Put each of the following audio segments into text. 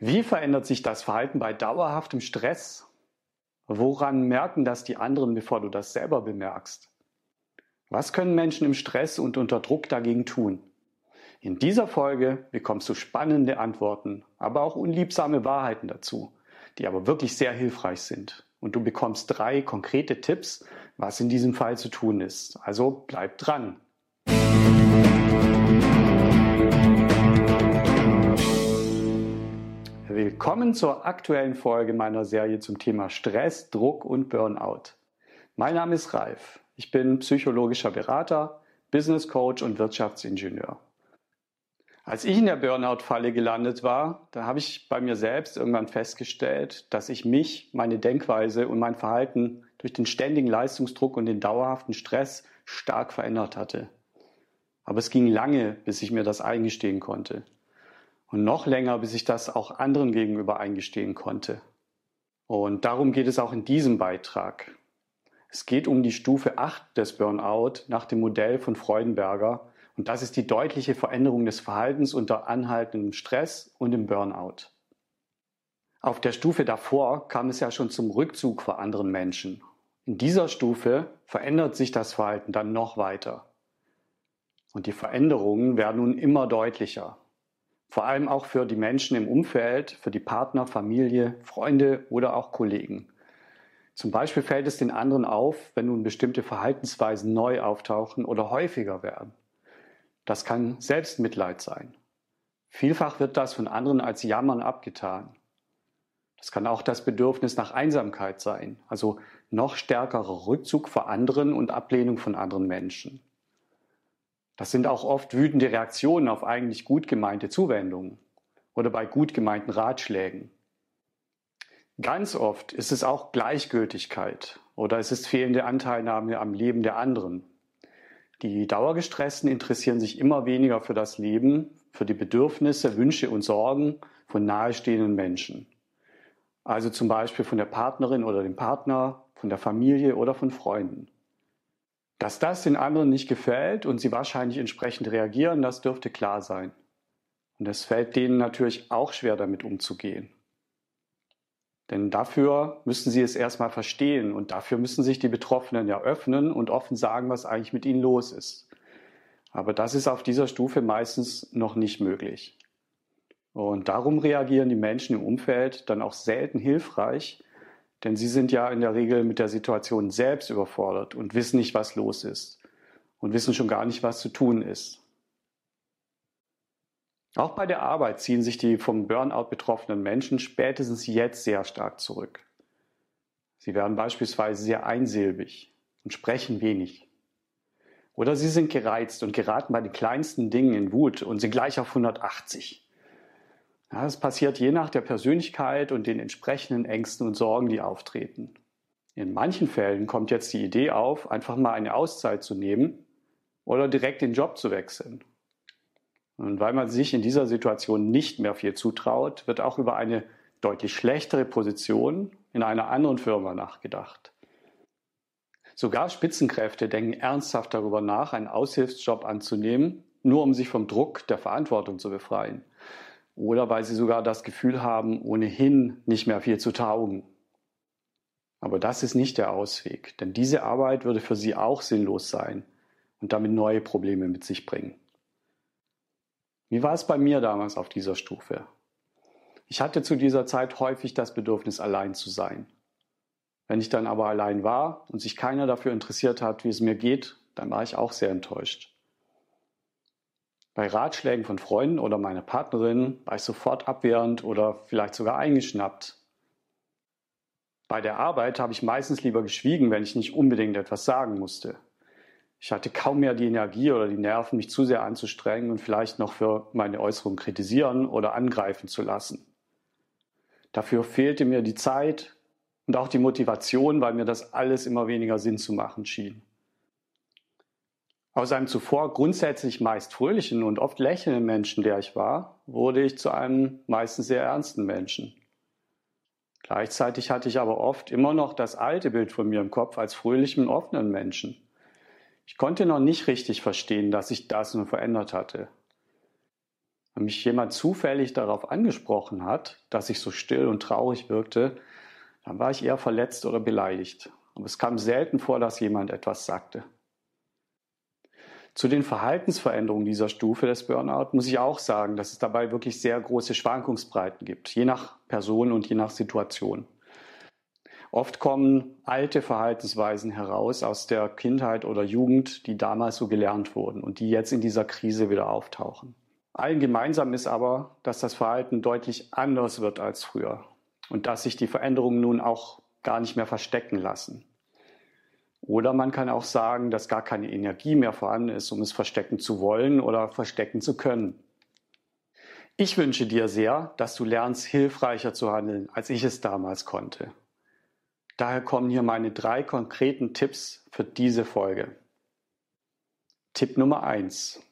Wie verändert sich das Verhalten bei dauerhaftem Stress? Woran merken das die anderen, bevor du das selber bemerkst? Was können Menschen im Stress und unter Druck dagegen tun? In dieser Folge bekommst du spannende Antworten, aber auch unliebsame Wahrheiten dazu, die aber wirklich sehr hilfreich sind. Und du bekommst drei konkrete Tipps, was in diesem Fall zu tun ist. Also bleib dran. Willkommen zur aktuellen Folge meiner Serie zum Thema Stress, Druck und Burnout. Mein Name ist Ralf. Ich bin psychologischer Berater, Business Coach und Wirtschaftsingenieur. Als ich in der Burnout-Falle gelandet war, da habe ich bei mir selbst irgendwann festgestellt, dass ich mich, meine Denkweise und mein Verhalten durch den ständigen Leistungsdruck und den dauerhaften Stress stark verändert hatte. Aber es ging lange, bis ich mir das eingestehen konnte und noch länger, bis ich das auch anderen gegenüber eingestehen konnte. Und darum geht es auch in diesem Beitrag. Es geht um die Stufe 8 des Burnout nach dem Modell von Freudenberger und das ist die deutliche Veränderung des Verhaltens unter anhaltendem Stress und im Burnout. Auf der Stufe davor kam es ja schon zum Rückzug vor anderen Menschen. In dieser Stufe verändert sich das Verhalten dann noch weiter. Und die Veränderungen werden nun immer deutlicher. Vor allem auch für die Menschen im Umfeld, für die Partner, Familie, Freunde oder auch Kollegen. Zum Beispiel fällt es den anderen auf, wenn nun bestimmte Verhaltensweisen neu auftauchen oder häufiger werden. Das kann Selbstmitleid sein. Vielfach wird das von anderen als Jammern abgetan. Das kann auch das Bedürfnis nach Einsamkeit sein, also noch stärkerer Rückzug vor anderen und Ablehnung von anderen Menschen. Das sind auch oft wütende Reaktionen auf eigentlich gut gemeinte Zuwendungen oder bei gut gemeinten Ratschlägen. Ganz oft ist es auch Gleichgültigkeit oder es ist fehlende Anteilnahme am Leben der anderen. Die Dauergestressten interessieren sich immer weniger für das Leben, für die Bedürfnisse, Wünsche und Sorgen von nahestehenden Menschen. Also zum Beispiel von der Partnerin oder dem Partner, von der Familie oder von Freunden. Dass das den anderen nicht gefällt und sie wahrscheinlich entsprechend reagieren, das dürfte klar sein. Und es fällt denen natürlich auch schwer, damit umzugehen. Denn dafür müssen sie es erstmal verstehen und dafür müssen sich die Betroffenen ja öffnen und offen sagen, was eigentlich mit ihnen los ist. Aber das ist auf dieser Stufe meistens noch nicht möglich. Und darum reagieren die Menschen im Umfeld dann auch selten hilfreich, denn sie sind ja in der Regel mit der Situation selbst überfordert und wissen nicht, was los ist und wissen schon gar nicht, was zu tun ist. Auch bei der Arbeit ziehen sich die vom Burnout betroffenen Menschen spätestens jetzt sehr stark zurück. Sie werden beispielsweise sehr einsilbig und sprechen wenig. Oder sie sind gereizt und geraten bei den kleinsten Dingen in Wut und sind gleich auf 180. Ja, das passiert je nach der Persönlichkeit und den entsprechenden Ängsten und Sorgen, die auftreten. In manchen Fällen kommt jetzt die Idee auf, einfach mal eine Auszeit zu nehmen oder direkt den Job zu wechseln. Und weil man sich in dieser Situation nicht mehr viel zutraut, wird auch über eine deutlich schlechtere Position in einer anderen Firma nachgedacht. Sogar Spitzenkräfte denken ernsthaft darüber nach, einen Aushilfsjob anzunehmen, nur um sich vom Druck der Verantwortung zu befreien oder weil sie sogar das Gefühl haben, ohnehin nicht mehr viel zu taugen. Aber das ist nicht der Ausweg, denn diese Arbeit würde für sie auch sinnlos sein und damit neue Probleme mit sich bringen. Wie war es bei mir damals auf dieser Stufe? Ich hatte zu dieser Zeit häufig das Bedürfnis, allein zu sein. Wenn ich dann aber allein war und sich keiner dafür interessiert hat, wie es mir geht, dann war ich auch sehr enttäuscht. Bei Ratschlägen von Freunden oder meiner Partnerin war ich sofort abwehrend oder vielleicht sogar eingeschnappt. Bei der Arbeit habe ich meistens lieber geschwiegen, wenn ich nicht unbedingt etwas sagen musste. Ich hatte kaum mehr die Energie oder die Nerven, mich zu sehr anzustrengen und vielleicht noch für meine Äußerung kritisieren oder angreifen zu lassen. Dafür fehlte mir die Zeit und auch die Motivation, weil mir das alles immer weniger Sinn zu machen schien. Aus einem zuvor grundsätzlich meist fröhlichen und oft lächelnden Menschen, der ich war, wurde ich zu einem meistens sehr ernsten Menschen. Gleichzeitig hatte ich aber oft immer noch das alte Bild von mir im Kopf als fröhlichen, offenen Menschen. Ich konnte noch nicht richtig verstehen, dass sich das nun verändert hatte. Wenn mich jemand zufällig darauf angesprochen hat, dass ich so still und traurig wirkte, dann war ich eher verletzt oder beleidigt. Aber es kam selten vor, dass jemand etwas sagte. Zu den Verhaltensveränderungen dieser Stufe des Burnout muss ich auch sagen, dass es dabei wirklich sehr große Schwankungsbreiten gibt, je nach Person und je nach Situation. Oft kommen alte Verhaltensweisen heraus aus der Kindheit oder Jugend, die damals so gelernt wurden und die jetzt in dieser Krise wieder auftauchen. Allen gemeinsam ist aber, dass das Verhalten deutlich anders wird als früher und dass sich die Veränderungen nun auch gar nicht mehr verstecken lassen. Oder man kann auch sagen, dass gar keine Energie mehr vorhanden ist, um es verstecken zu wollen oder verstecken zu können. Ich wünsche dir sehr, dass du lernst, hilfreicher zu handeln, als ich es damals konnte. Daher kommen hier meine drei konkreten Tipps für diese Folge. Tipp Nummer eins: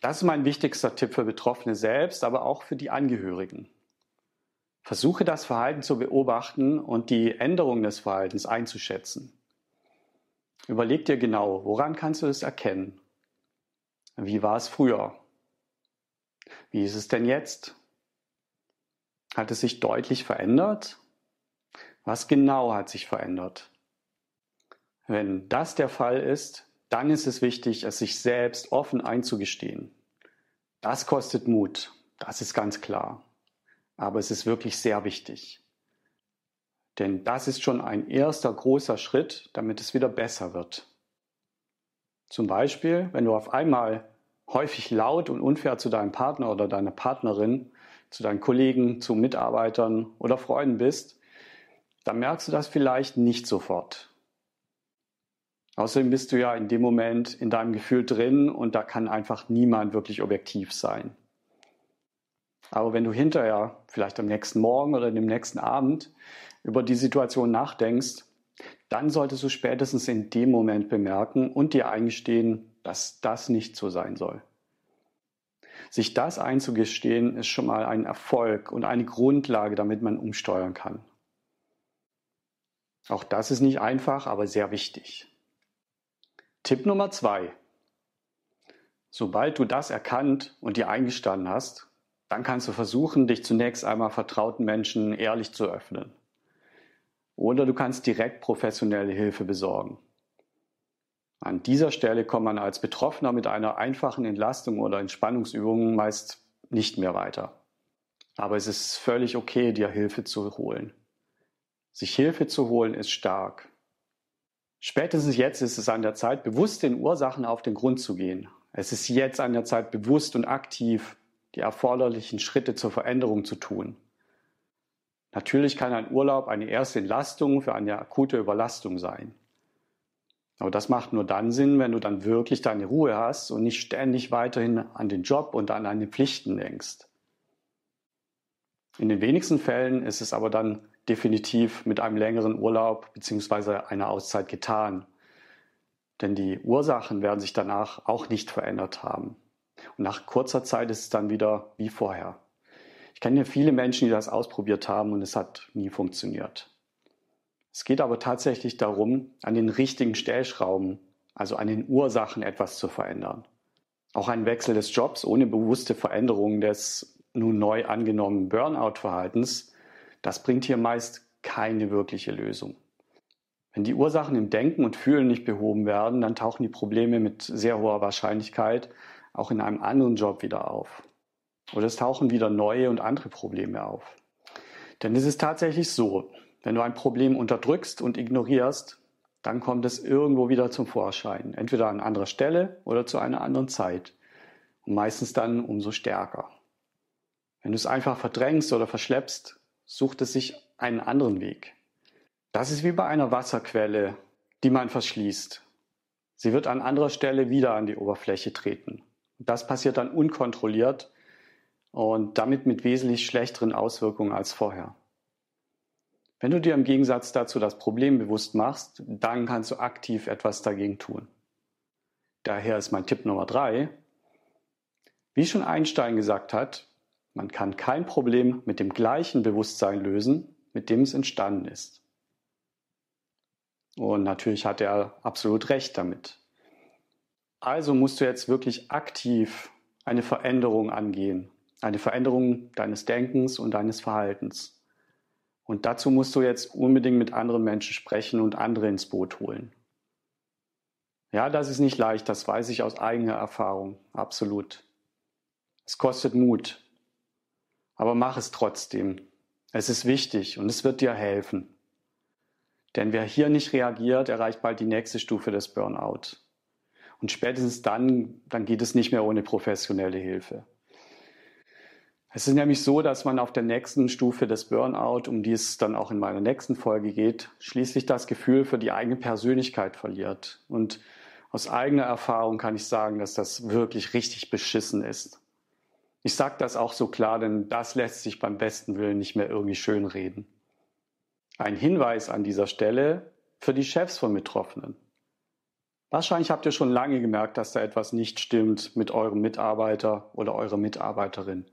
Das ist mein wichtigster Tipp für Betroffene selbst, aber auch für die Angehörigen. Versuche das Verhalten zu beobachten und die Änderung des Verhaltens einzuschätzen. Überleg dir genau, woran kannst du es erkennen? Wie war es früher? Wie ist es denn jetzt? Hat es sich deutlich verändert? Was genau hat sich verändert? Wenn das der Fall ist, dann ist es wichtig, es sich selbst offen einzugestehen. Das kostet Mut, das ist ganz klar. Aber es ist wirklich sehr wichtig. Denn das ist schon ein erster großer Schritt, damit es wieder besser wird. Zum Beispiel, wenn du auf einmal häufig laut und unfair zu deinem Partner oder deiner Partnerin, zu deinen Kollegen, zu Mitarbeitern oder Freunden bist, dann merkst du das vielleicht nicht sofort. Außerdem bist du ja in dem Moment in deinem Gefühl drin und da kann einfach niemand wirklich objektiv sein. Aber wenn du hinterher, vielleicht am nächsten Morgen oder dem nächsten Abend, über die Situation nachdenkst, dann solltest du spätestens in dem Moment bemerken und dir eingestehen, dass das nicht so sein soll. Sich das einzugestehen, ist schon mal ein Erfolg und eine Grundlage, damit man umsteuern kann. Auch das ist nicht einfach, aber sehr wichtig. Tipp Nummer zwei. Sobald du das erkannt und dir eingestanden hast, dann kannst du versuchen, dich zunächst einmal vertrauten Menschen ehrlich zu öffnen. Oder du kannst direkt professionelle Hilfe besorgen. An dieser Stelle kommt man als Betroffener mit einer einfachen Entlastung oder Entspannungsübung meist nicht mehr weiter. Aber es ist völlig okay, dir Hilfe zu holen. Sich Hilfe zu holen ist stark. Spätestens jetzt ist es an der Zeit, bewusst den Ursachen auf den Grund zu gehen. Es ist jetzt an der Zeit, bewusst und aktiv die erforderlichen Schritte zur Veränderung zu tun. Natürlich kann ein Urlaub eine erste Entlastung für eine akute Überlastung sein. Aber das macht nur dann Sinn, wenn du dann wirklich deine Ruhe hast und nicht ständig weiterhin an den Job und an deine Pflichten denkst. In den wenigsten Fällen ist es aber dann definitiv mit einem längeren Urlaub bzw. einer Auszeit getan. Denn die Ursachen werden sich danach auch nicht verändert haben. Und nach kurzer Zeit ist es dann wieder wie vorher. Ich kenne viele Menschen, die das ausprobiert haben und es hat nie funktioniert. Es geht aber tatsächlich darum, an den richtigen Stellschrauben, also an den Ursachen etwas zu verändern. Auch ein Wechsel des Jobs ohne bewusste Veränderung des nun neu angenommenen Burnout-Verhaltens, das bringt hier meist keine wirkliche Lösung. Wenn die Ursachen im Denken und Fühlen nicht behoben werden, dann tauchen die Probleme mit sehr hoher Wahrscheinlichkeit auch in einem anderen Job wieder auf. Oder es tauchen wieder neue und andere Probleme auf. Denn es ist tatsächlich so, wenn du ein Problem unterdrückst und ignorierst, dann kommt es irgendwo wieder zum Vorschein. Entweder an anderer Stelle oder zu einer anderen Zeit. Und meistens dann umso stärker. Wenn du es einfach verdrängst oder verschleppst, sucht es sich einen anderen Weg. Das ist wie bei einer Wasserquelle, die man verschließt. Sie wird an anderer Stelle wieder an die Oberfläche treten. Das passiert dann unkontrolliert und damit mit wesentlich schlechteren Auswirkungen als vorher. Wenn du dir im Gegensatz dazu das Problem bewusst machst, dann kannst du aktiv etwas dagegen tun. Daher ist mein Tipp Nummer drei. Wie schon Einstein gesagt hat, man kann kein Problem mit dem gleichen Bewusstsein lösen, mit dem es entstanden ist. Und natürlich hat er absolut recht damit. Also musst du jetzt wirklich aktiv eine Veränderung angehen eine Veränderung deines Denkens und deines Verhaltens. Und dazu musst du jetzt unbedingt mit anderen Menschen sprechen und andere ins Boot holen. Ja, das ist nicht leicht, das weiß ich aus eigener Erfahrung, absolut. Es kostet Mut, aber mach es trotzdem. Es ist wichtig und es wird dir helfen. Denn wer hier nicht reagiert, erreicht bald die nächste Stufe des Burnout. Und spätestens dann, dann geht es nicht mehr ohne professionelle Hilfe. Es ist nämlich so, dass man auf der nächsten Stufe des Burnout, um die es dann auch in meiner nächsten Folge geht, schließlich das Gefühl für die eigene Persönlichkeit verliert. Und aus eigener Erfahrung kann ich sagen, dass das wirklich richtig beschissen ist. Ich sage das auch so klar, denn das lässt sich beim besten Willen nicht mehr irgendwie schönreden. Ein Hinweis an dieser Stelle für die Chefs von Betroffenen. Wahrscheinlich habt ihr schon lange gemerkt, dass da etwas nicht stimmt mit eurem Mitarbeiter oder eurer Mitarbeiterin.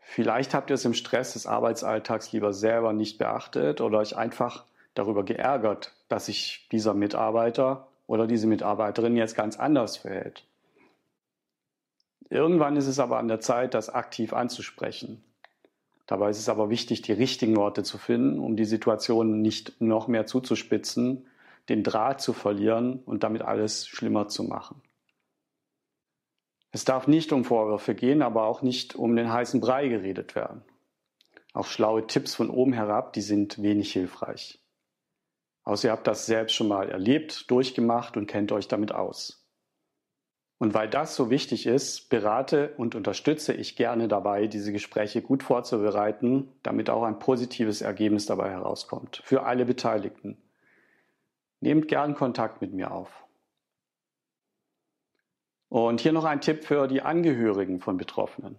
Vielleicht habt ihr es im Stress des Arbeitsalltags lieber selber nicht beachtet oder euch einfach darüber geärgert, dass sich dieser Mitarbeiter oder diese Mitarbeiterin jetzt ganz anders verhält. Irgendwann ist es aber an der Zeit, das aktiv anzusprechen. Dabei ist es aber wichtig, die richtigen Worte zu finden, um die Situation nicht noch mehr zuzuspitzen, den Draht zu verlieren und damit alles schlimmer zu machen. Es darf nicht um Vorwürfe gehen, aber auch nicht um den heißen Brei geredet werden. Auch schlaue Tipps von oben herab, die sind wenig hilfreich. Außer ihr habt das selbst schon mal erlebt, durchgemacht und kennt euch damit aus. Und weil das so wichtig ist, berate und unterstütze ich gerne dabei, diese Gespräche gut vorzubereiten, damit auch ein positives Ergebnis dabei herauskommt. Für alle Beteiligten. Nehmt gern Kontakt mit mir auf. Und hier noch ein Tipp für die Angehörigen von Betroffenen.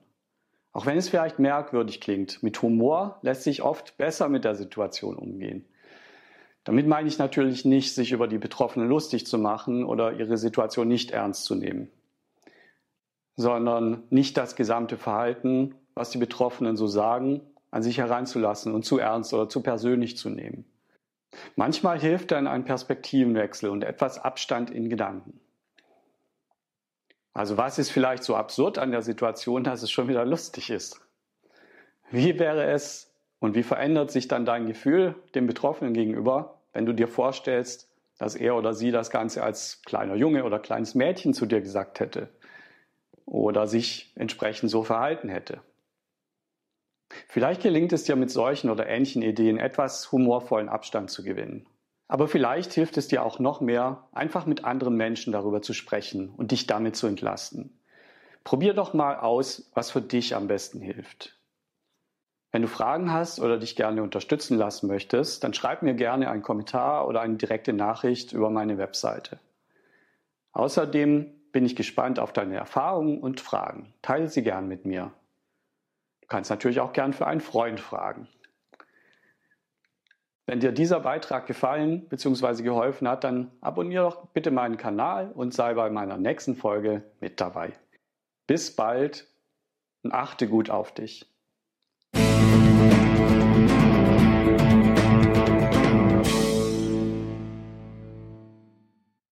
Auch wenn es vielleicht merkwürdig klingt, mit Humor lässt sich oft besser mit der Situation umgehen. Damit meine ich natürlich nicht, sich über die Betroffenen lustig zu machen oder ihre Situation nicht ernst zu nehmen, sondern nicht das gesamte Verhalten, was die Betroffenen so sagen, an sich heranzulassen und zu ernst oder zu persönlich zu nehmen. Manchmal hilft dann ein Perspektivenwechsel und etwas Abstand in Gedanken. Also was ist vielleicht so absurd an der Situation, dass es schon wieder lustig ist? Wie wäre es und wie verändert sich dann dein Gefühl dem Betroffenen gegenüber, wenn du dir vorstellst, dass er oder sie das Ganze als kleiner Junge oder kleines Mädchen zu dir gesagt hätte oder sich entsprechend so verhalten hätte? Vielleicht gelingt es dir mit solchen oder ähnlichen Ideen etwas humorvollen Abstand zu gewinnen. Aber vielleicht hilft es dir auch noch mehr, einfach mit anderen Menschen darüber zu sprechen und dich damit zu entlasten. Probier doch mal aus, was für dich am besten hilft. Wenn du Fragen hast oder dich gerne unterstützen lassen möchtest, dann schreib mir gerne einen Kommentar oder eine direkte Nachricht über meine Webseite. Außerdem bin ich gespannt auf deine Erfahrungen und Fragen. Teile sie gern mit mir. Kannst natürlich auch gern für einen Freund fragen. Wenn dir dieser Beitrag gefallen bzw. geholfen hat, dann abonniere doch bitte meinen Kanal und sei bei meiner nächsten Folge mit dabei. Bis bald und achte gut auf dich.